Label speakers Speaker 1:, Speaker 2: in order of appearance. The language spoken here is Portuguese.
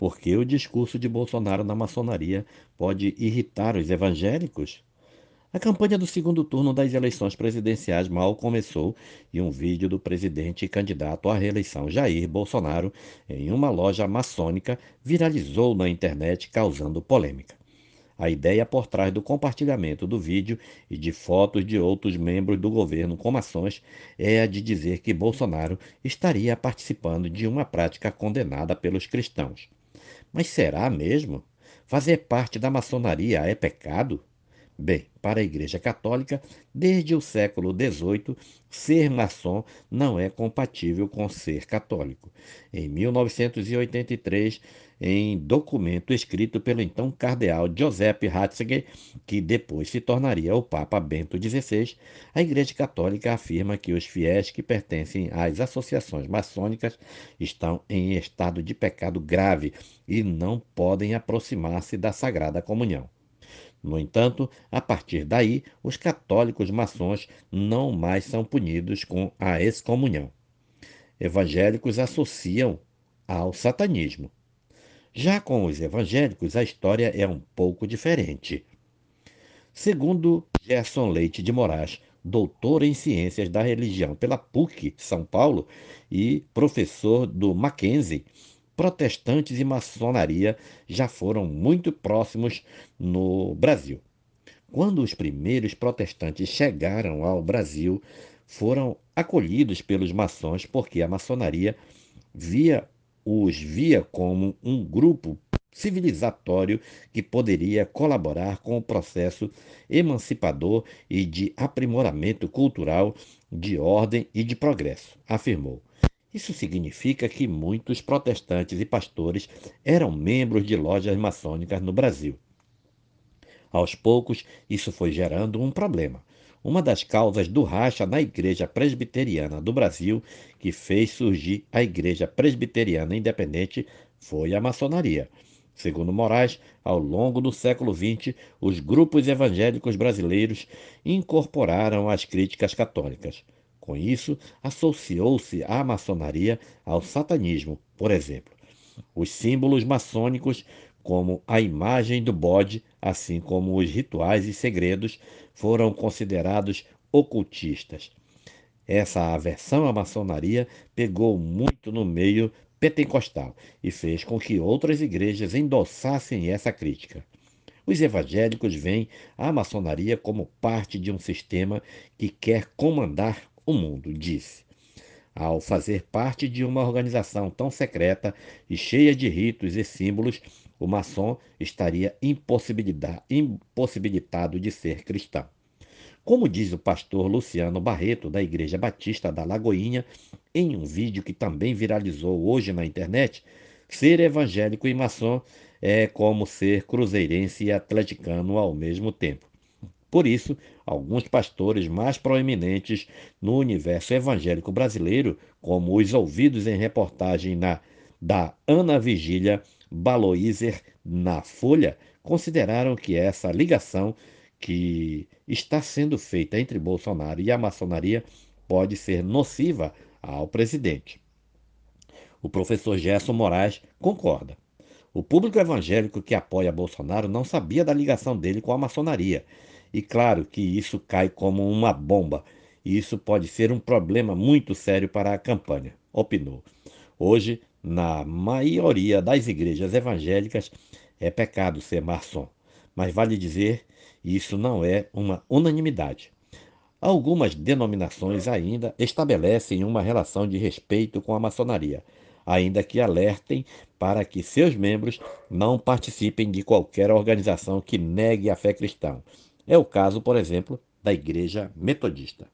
Speaker 1: porque o discurso de Bolsonaro na maçonaria pode irritar os evangélicos? A campanha do segundo turno das eleições presidenciais mal começou e um vídeo do presidente e candidato à reeleição Jair Bolsonaro em uma loja maçônica viralizou na internet, causando polêmica. A ideia por trás do compartilhamento do vídeo e de fotos de outros membros do governo com maçons é a de dizer que Bolsonaro estaria participando de uma prática condenada pelos cristãos. Mas será mesmo? Fazer parte da maçonaria é pecado? Bem, para a Igreja Católica, desde o século XVIII, ser maçom não é compatível com ser católico. Em 1983, em documento escrito pelo então cardeal Giuseppe Ratzinger, que depois se tornaria o Papa Bento XVI, a Igreja Católica afirma que os fiéis que pertencem às associações maçônicas estão em estado de pecado grave e não podem aproximar-se da Sagrada Comunhão. No entanto, a partir daí, os católicos maçons não mais são punidos com a excomunhão. Evangélicos associam ao satanismo. Já com os evangélicos, a história é um pouco diferente. Segundo Gerson Leite de Moraes, doutor em Ciências da Religião pela PUC São Paulo e professor do Mackenzie, protestantes e maçonaria já foram muito próximos no Brasil. Quando os primeiros protestantes chegaram ao Brasil, foram acolhidos pelos maçons porque a maçonaria via os via como um grupo civilizatório que poderia colaborar com o processo emancipador e de aprimoramento cultural, de ordem e de progresso, afirmou. Isso significa que muitos protestantes e pastores eram membros de lojas maçônicas no Brasil. Aos poucos, isso foi gerando um problema. Uma das causas do racha na Igreja Presbiteriana do Brasil, que fez surgir a Igreja Presbiteriana Independente, foi a maçonaria. Segundo Moraes, ao longo do século XX, os grupos evangélicos brasileiros incorporaram as críticas católicas. Com isso, associou-se a maçonaria ao satanismo, por exemplo. Os símbolos maçônicos, como a imagem do bode, assim como os rituais e segredos, foram considerados ocultistas. Essa aversão à maçonaria pegou muito no meio pentecostal e fez com que outras igrejas endossassem essa crítica. Os evangélicos veem a maçonaria como parte de um sistema que quer comandar o mundo, disse. Ao fazer parte de uma organização tão secreta e cheia de ritos e símbolos, o maçom estaria impossibilitado de ser cristão. Como diz o pastor Luciano Barreto, da Igreja Batista da Lagoinha, em um vídeo que também viralizou hoje na internet, ser evangélico e maçom é como ser cruzeirense e atleticano ao mesmo tempo. Por isso, alguns pastores mais proeminentes no universo evangélico brasileiro, como os ouvidos em reportagem na, da Ana Vigília Baloiser na Folha, consideraram que essa ligação que está sendo feita entre Bolsonaro e a maçonaria pode ser nociva ao presidente. O professor Gerson Moraes concorda. O público evangélico que apoia Bolsonaro não sabia da ligação dele com a maçonaria e claro que isso cai como uma bomba. E isso pode ser um problema muito sério para a campanha, opinou. Hoje, na maioria das igrejas evangélicas, é pecado ser maçom. Mas vale dizer, isso não é uma unanimidade. Algumas denominações ainda estabelecem uma relação de respeito com a maçonaria, ainda que alertem para que seus membros não participem de qualquer organização que negue a fé cristã, é o caso, por exemplo, da Igreja Metodista.